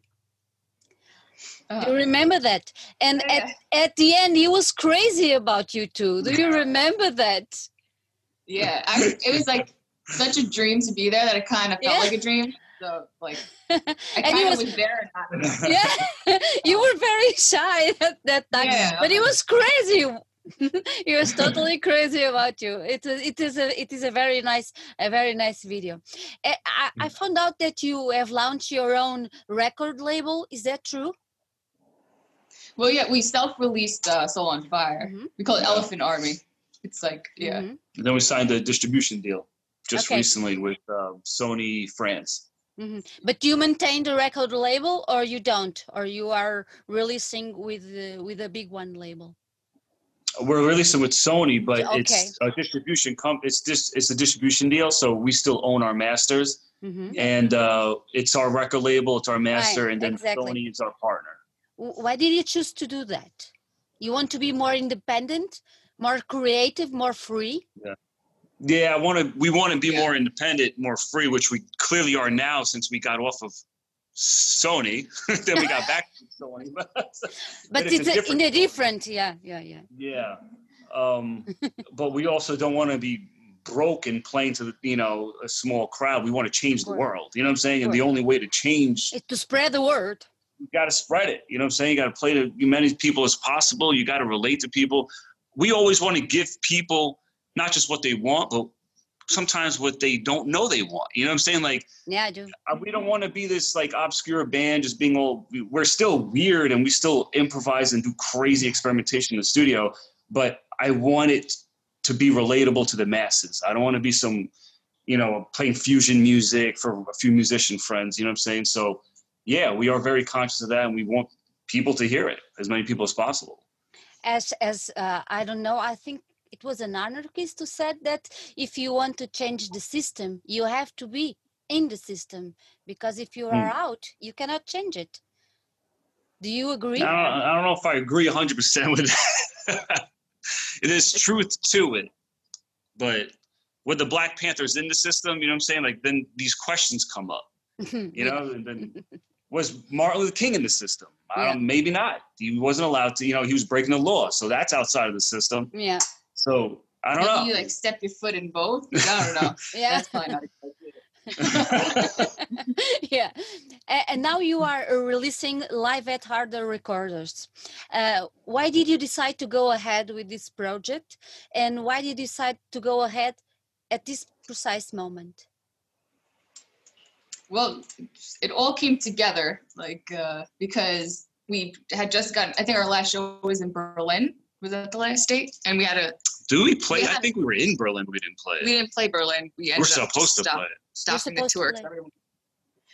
Do you Uh, remember that? And yeah. at, at the end, he was crazy about you too Do you remember that? yeah, I, it was like such a dream to be there that it kind of felt Yeah. like a dream. So like, [LAUGHS] I And he kind of was- was, there. And [LAUGHS] Yeah, [LAUGHS] you were very shy at that time, Yeah. but he was crazy. he was totally crazy about you. It is, it is a, it is a very nice, a very nice video. Eh, I, I found out that you have launched your own record label. Is that true? well, yeah, we self-released uh, Soul on Fire. Mhm. We call it Yeah. Elephant Army. It's like yeah. Mhm. And then we signed a distribution deal just Okay. recently with uh, Sony France. Mhm. But do you maintain the record label, or you don't, or you are releasing with uh, with a big one label? We're releasing with Sony, but Okay. it's a distribution comp. It's just it's a distribution deal, so we still own our masters, Mhm. and uh, it's our record label, it's our master, and then exactly. Sony is our partner. Why did you choose to do that? You want to be more independent, more creative, more free? Yeah, I want to. We want to be Yeah. more independent, more free, which we clearly are now since we got off of Sony. [LAUGHS] then we got [LAUGHS] back to Sony. [LAUGHS] But it's it's, a a, in a different, yeah, yeah, yeah. Yeah. Um, but we also don't want to be broke and playing to the, you know a small crowd. We want to change the world. You know what I'm saying? And the only way to change, It's to spread the word. you got to spread it. You know what I'm saying? You got to play to as many people as possible. You got to relate to people. We always want to give people not just what they want, but sometimes what they don't know they want. You know what I'm saying? Like Yeah, I do. uh, we don't want to be this like obscure band just being all we're still weird and we still improvise and do crazy experimentation in the studio but i want it to be relatable to the masses i don't want to be some you know playing fusion music for a few musician friends you know what i'm saying so yeah we are very conscious of that and we want people to hear it as many people as possible As as uh, I don't know, I think it was an anarchist who said that if you want to change the system, you have to be in the system because if you are hmm. out, you cannot change it. Do you agree? I don't, I don't know if I agree 100% with that. [LAUGHS] There's truth to it. But with the Black Panthers in the system, you know what I'm saying? Like, then these questions come up, [LAUGHS] you know? And then was Martin Luther King in the system? I don't, maybe not. He wasn't allowed to, you know, he was breaking the law. So that's outside of the system. yeah, So I don't Maybe know. you like step your foot in both. I don't know. [LAUGHS] yeah. That's probably not [LAUGHS] a yeah and now you are uh, releasing live at Arda Recorders uh, why did you decide to go ahead with this project and why did you decide to go ahead at this precise moment Well, it all came together, like uh, because we had just gotten. I think our last show was in Berlin. Was that the last date? And we had a. Do we play? I think we were in Berlin. We didn't play. We didn't play Berlin. We ended We're up supposed to stop- play. it. stopping the tour. to tour. 'cause play. everyone-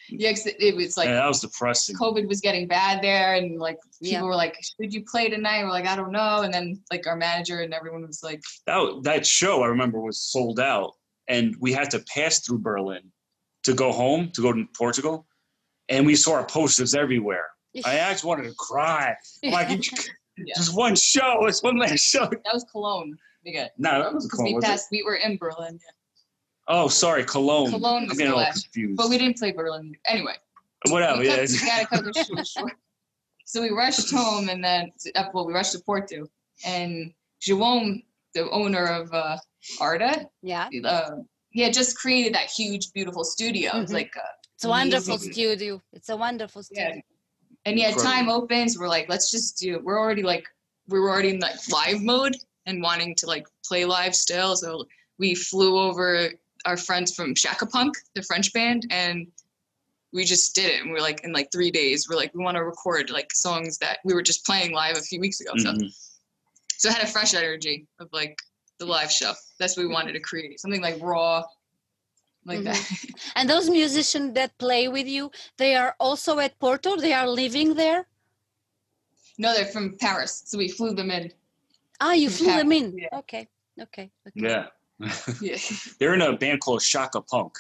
Yeah, 'cause it, it was like yeah, that was depressing. COVID was getting bad there, and like people Yeah. were like, "Should you play tonight?" We're like, "I don't know." And then like our manager and everyone was like, that that show I remember was sold out, and we had to pass through Berlin to go home to go to Portugal, and we saw our posters everywhere. [LAUGHS] I actually wanted to cry. I'm like, [LAUGHS] Yeah. just one show. It's one last show. "That was Cologne." We got No, that was because Cologne. we was it? passed. We were in Berlin, Oh, sorry, Cologne. Cologne I'm was getting the all last, confused. but we didn't play Berlin anyway. Whatever. we, Yeah. cut, we gotta cut the [LAUGHS] short. So we rushed home and then, uh, well, we rushed to Porto. And Jerome, the owner of uh, Arda, yeah uh, he had just created that huge, beautiful studio. It was Mhm. like, uh, it's a wonderful Amazing. studio it's a wonderful studio. yeah. studio And he had Incredible. time opens. We're like, let's just do it. We're already like, we were already in like live mode and wanting to like play live still. So we flew over our friends from Shaka Ponk, the French band, and we just did it. And we are like, in like three days, we're like, we want to record like songs that we were just playing live a few weeks ago. So, Mhm. so it had a fresh energy of like the live show. That's what we wanted to create. Something like raw, like Mhm. that. And those musicians that play with you, they are also at Porto. They are living there. no, they're from Paris, so we flew them in. Ah, you flew them in. yeah. Okay, okay, okay. Yeah. Yeah, [LAUGHS] They're in a band called Shaka Ponk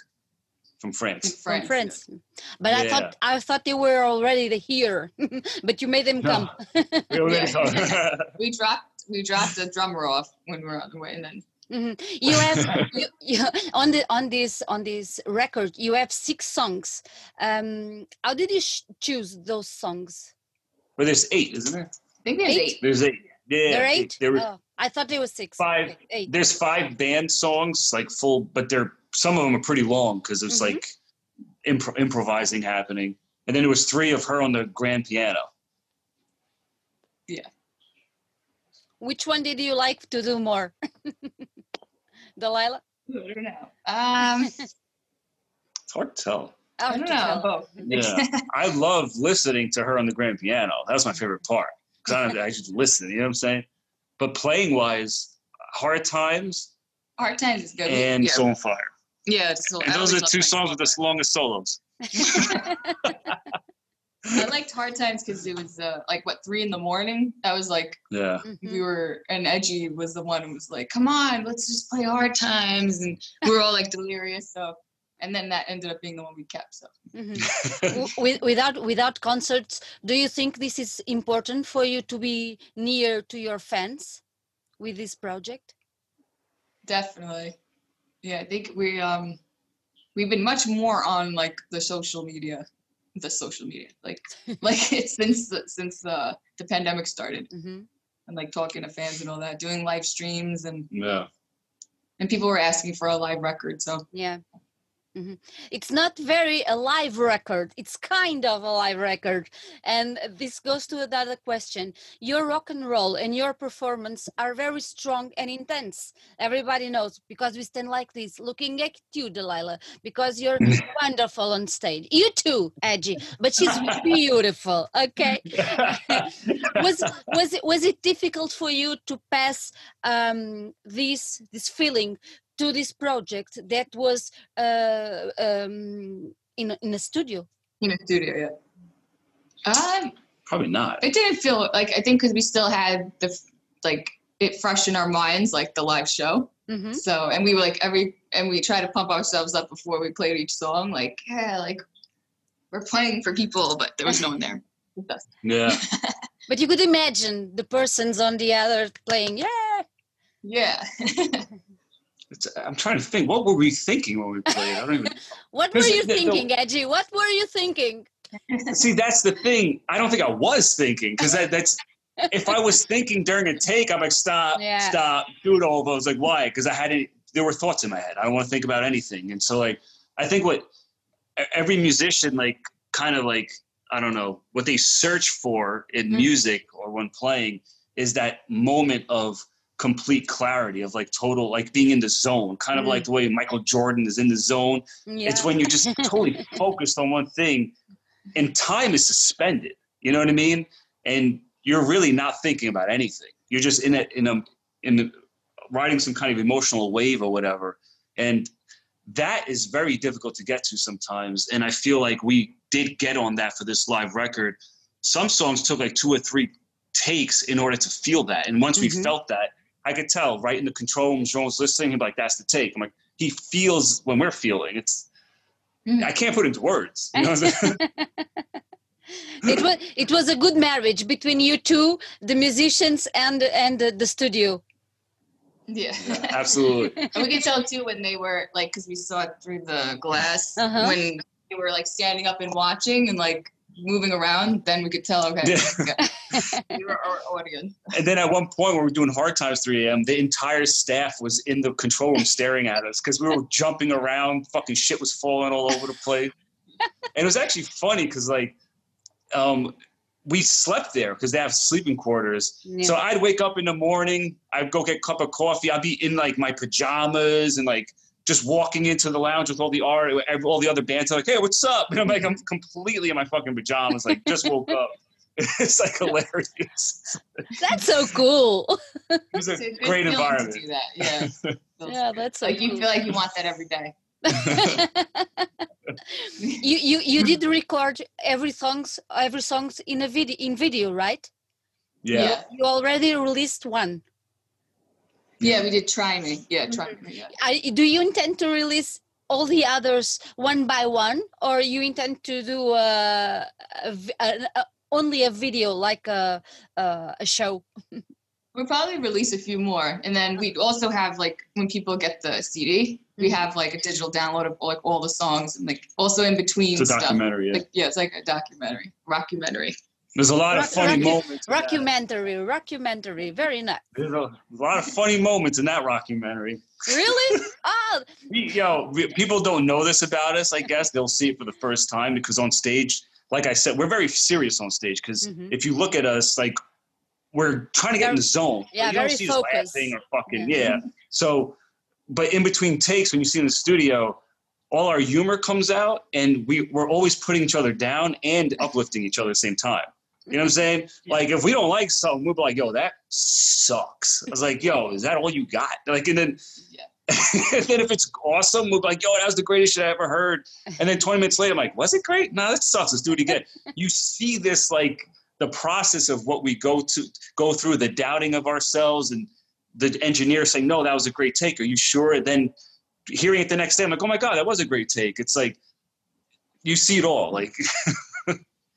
from in France. From France. France. But I thought I thought they were already here, [LAUGHS] but you made them No. come. [LAUGHS] We already Yeah. saw- We dropped we dropped the drummer off when we were on the way, and then Mhm. You have you, you, on the on this on this record. You have six songs. Um, how did you sh- choose those songs? well, there's eight, isn't there? I think there's Eight? eight. There's eight. Yeah. There are eight. There were oh, I thought there was six. five. Okay, eight. There's five band songs, like full, but they're some of them are pretty long because it's Mhm. like impro- improvising happening. And then there was three of her on the grand piano. Yeah. Which one did you like to do more? [LAUGHS] Delila? I don't know. Um, [LAUGHS] It's hard to tell. I don't know. Both. Yeah, I love listening to her on the grand piano. That was my favorite part because I, don't- I just listen. You know what I'm saying? But playing wise, Hard Times Hard times is good. And yeah, Soul on Fire. yeah. So And I those are two songs with the longest solos. [LAUGHS] [LAUGHS] I liked Hard Times because it was uh, like what three in the morning. That was like Yeah. We were, and Edgey was the one who was like, "Come on, let's just play Hard Times," and we were all like delirious. So, and then that ended up being the one we kept. So [LAUGHS] Mhm. Without without concerts, do you think this is important for you to be near to your fans with this project? definitely, yeah. I think we um we've been much more on like the social media, the social media, like [LAUGHS] like it's since the, since the the pandemic started, hmm and like talking to fans and all that, doing live streams and Yeah. and people were asking for a live record. So Yeah. Hmm It's not very a live record. It's kind of a live record. And this goes to another question. Your rock and roll and your performance are very strong and intense. Everybody knows because we stand like this looking at you, Delila, because you're wonderful on stage. You too, Edgey, but she's [LAUGHS] beautiful. Okay. [LAUGHS] was was it was it difficult for you to pass um, this this feeling to this project that was uh, um, in a- in a studio? in a studio, yeah. Um, Probably not. it didn't feel like I think because we still had the like it fresh in our minds, like the live show. hmm So and we were like every and we try to pump ourselves up before we played each song. Like yeah, like we're playing for people, but there was no one there. [LAUGHS] Yeah. [LAUGHS] But you could imagine the persons on the other playing. Yeah. Yeah. [LAUGHS] It's, I'm trying to think. What were we thinking when we played? I don't even. [LAUGHS] What were you the- the- thinking, Edgey? What were you thinking? [LAUGHS] See, that's the thing. I don't think I was thinking because that, that's. [LAUGHS] If I was thinking during a take, I'm like, stop, Yeah. stop, do it all. But I was like, why? Because I had it. There were thoughts in my head. I don't want to think about anything. And so, like, I think what every musician, like, kind of like, I don't know, what they search for in Mhm. music or when playing is that moment of complete clarity, of like total, like being in the zone, kind of like the way Michael Jordan is in the zone. Yeah. It's when you're just totally [LAUGHS] focused on one thing and time is suspended. You know what I mean? And you're really not thinking about anything. You're just in a in a in a, riding some kind of emotional wave or whatever. And that is very difficult to get to sometimes. And I feel like we did get on that for this live record. Some songs took like two or three takes in order to feel that. And once Mhm. we felt that, I could tell right in the control room, Jean was listening, he'd like, that's the take. I'm like, he feels when we're feeling. It's Mhm. I can't put into words. You know what I'm saying? it was it was a good marriage between you two, the musicians and and the, the studio. yeah. Absolutely. [LAUGHS] and we could tell too when they were like because we saw it through the glass Uh-huh. when they were like standing up and watching and like moving around then we could tell okay Yeah. [LAUGHS] we were [LAUGHS] our audience And then at one point when we were doing Hard Times 3 a.m., the entire staff was in the control room staring at us because we were jumping around. Fucking shit was falling all over the place. And it was actually funny because, like, um, we slept there because they have sleeping quarters. Yeah. So I'd wake up in the morning, I'd go get a cup of coffee. I'd be in like my pajamas and like just walking into the lounge with all the art, all the other bands are like, "Hey, what's up?" And I'm like, I'm completely in my fucking pajamas, like just woke up. [LAUGHS] It's like hilarious. That's so cool. It was a It's a great environment. to do that yeah [LAUGHS] yeah, that's so like you feel like you want that every day [LAUGHS] you you you did record every songs every songs in a video in video, right? yeah. Yeah. You already released one. Yeah, we did try me. Yeah, try me. Yeah. I, do you intend to release all the others one by one, or you intend to do uh, a, a- a- only a video like a a, a show? [LAUGHS] We'll probably release a few more, and then we also have like when people get the CD, we Mhm. have like a digital download of like all the songs, and like also in between It's a stuff. documentary. Yeah. Like yeah, it's like a documentary, rockumentary. There's a lot of funny rocky- moments. Rockumentary, rockumentary, very nice. There's a lot of funny moments in that rockumentary. Really? [LAUGHS] oh, We, yo, we, people don't know this about us. I guess they'll see it for the first time because on stage, like I said, we're very serious on stage. Because Mhm. if you look at us, like we're trying to get in the zone. Yeah, you don't very see us focused. laughing or fucking Yeah. yeah. So, but in between takes, when you see in the studio, all our humor comes out, and we we're always putting each other down and uplifting each other at the same time. You know what I'm saying? Like if we don't like something, we'll be like, "Yo, that sucks." I was like, "Yo, is that all you got?" Like, and then, Yeah. [LAUGHS] and then if it's awesome, we'll be like, "Yo, that was the greatest shit I ever heard." And then 20 minutes later, I'm like, "Was it great? No, that sucks. Let's do it again." [LAUGHS] you see this like the process of what we go to go through, the doubting of ourselves, and the engineer saying, "No, that was a great take. Are you sure?" And then hearing it the next day, I'm like, "Oh my god, that was a great take." It's like you see it all. Like [LAUGHS]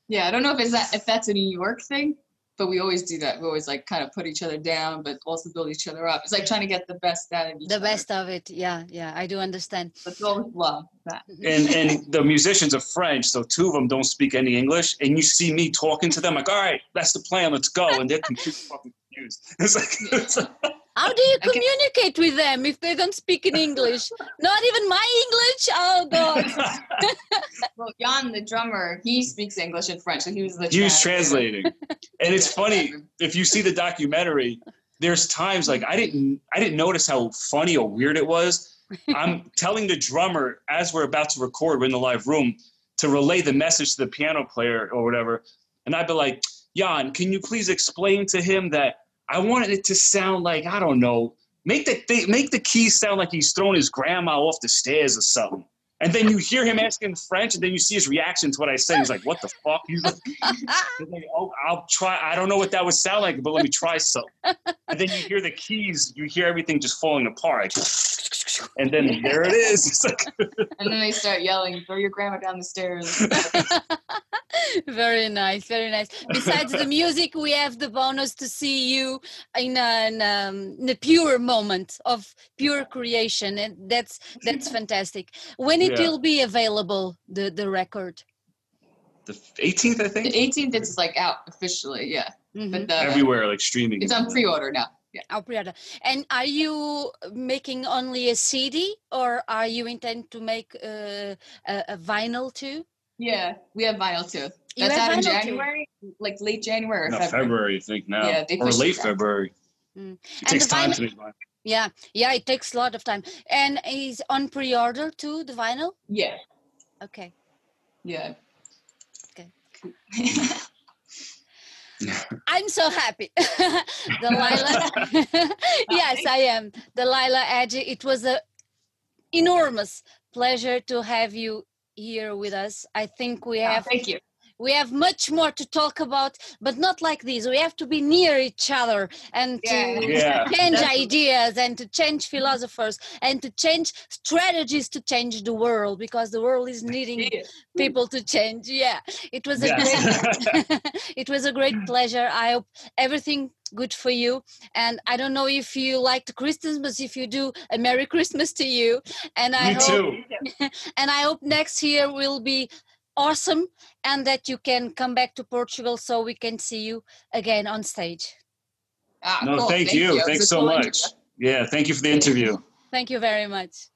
Yeah, I don't know if it's that if that's a New York thing, but we always do that. We always like kind of put each other down, but also build each other up. It's like trying to get the best out of each the other. best of it. Yeah, yeah, I do understand. But it's love. That. and and the musicians are French, so two of them don't speak any English, and you see me talking to them like, "All right, that's the plan. Let's go," and they're completely fucking confused. [LAUGHS] It's like, it's like How do you communicate with them if they don't speak in English? Not even my English? Oh God. [LAUGHS] Well, Jan, the drummer, he speaks English and French, so he was the. he was translating, and it's funny if you see the documentary. There's times like I didn't I didn't notice how funny or weird it was. I'm telling the drummer as we're about to record, we're in the live room, to relay the message to the piano player or whatever, and I'd be like, Jan, can you please explain to him that I wanted it to sound like I don't know, make the th- make the keys sound like he's throwing his grandma off the stairs or something. And then you hear him asking French, and then you see his reaction to what I said. He's like, "What the fuck?" He's like, [LAUGHS] he's like, "Oh, I'll try. I don't know what that would sound like, but let me try some." And then you hear the keys. You hear everything just falling apart. And then there it is. Like, [LAUGHS] And then they start yelling, "Throw your grandma down the stairs!" [LAUGHS] [LAUGHS] very nice, very nice. Besides the music, we have the bonus to see you in an um, in a pure moment of pure creation, and that's that's [LAUGHS] fantastic. When it Yeah. will be available, the the record? the 18th, I the think. 18th, it's like out officially, yeah. Mhm. But the, Everywhere, like streaming. it's on pre-order now. Yeah. Oh, pre-order. And are you making only a CD, or are you intend to make uh, a, a vinyl too? Yeah, we have vinyl too. You That's out in vinyl too? January, like late January or No, February. February, I think now, Yeah, they or pushed it late back. February. Mm. It And takes time vinyl- to make mine. Yeah, yeah, it takes a lot of time. And is on pre-order too, the vinyl? Yeah, Okay. yeah. Okay. Okay. [LAUGHS] I'm so happy. [LAUGHS] Delila. [LAUGHS] yes, I am. Delila Edge, it was a enormous pleasure to have you here with us. I think we have Thank you. We have much more to talk about, but not like this. We have to be near each other and to Yeah. Yeah. [LAUGHS] change Definitely. ideas and to change philosophers and to change strategies to change the world because the world is needing Yeah. people to change. Yeah, it was a Yes. great, [LAUGHS] [LAUGHS] it was a great pleasure. I hope everything good for you. And I don't know if you liked Christmas, but if you do, a Merry Christmas to you. And I Me hope too. and I hope next year will be awesome and that you can come back to Portugal so we can see you again on stage. Ah, No, cool. thank, you. It was Thanks so much. interview. Yeah, thank you for the interview. Thank you very much.